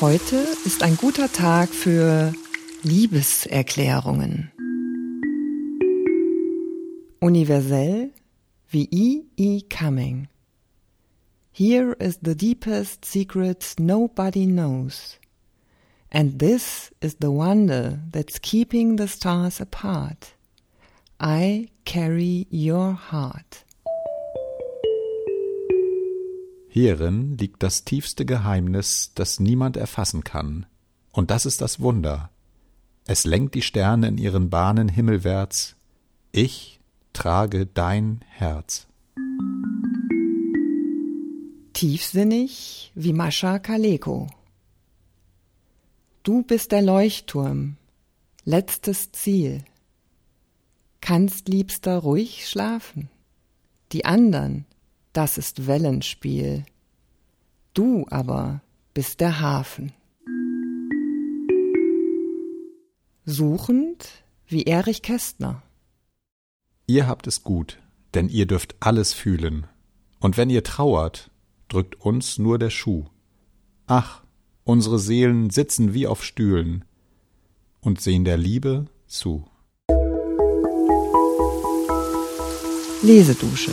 Heute ist ein guter Tag für Liebeserklärungen. Universell wie E. E. Cumming. Here is the deepest secret nobody knows. And this is the wonder that's keeping the stars apart. I carry your heart. Hierin liegt das tiefste Geheimnis, das niemand erfassen kann. Und das ist das Wunder. Es lenkt die Sterne in ihren Bahnen himmelwärts. Ich trage dein Herz. Tiefsinnig wie Mascha Kaleko. Du bist der Leuchtturm, letztes Ziel. Kannst liebster ruhig schlafen. Die andern das ist Wellenspiel. Du aber bist der Hafen. Suchend wie Erich Kästner. Ihr habt es gut, denn ihr dürft alles fühlen. Und wenn ihr trauert, drückt uns nur der Schuh. Ach, unsere Seelen sitzen wie auf Stühlen und sehen der Liebe zu. Lesedusche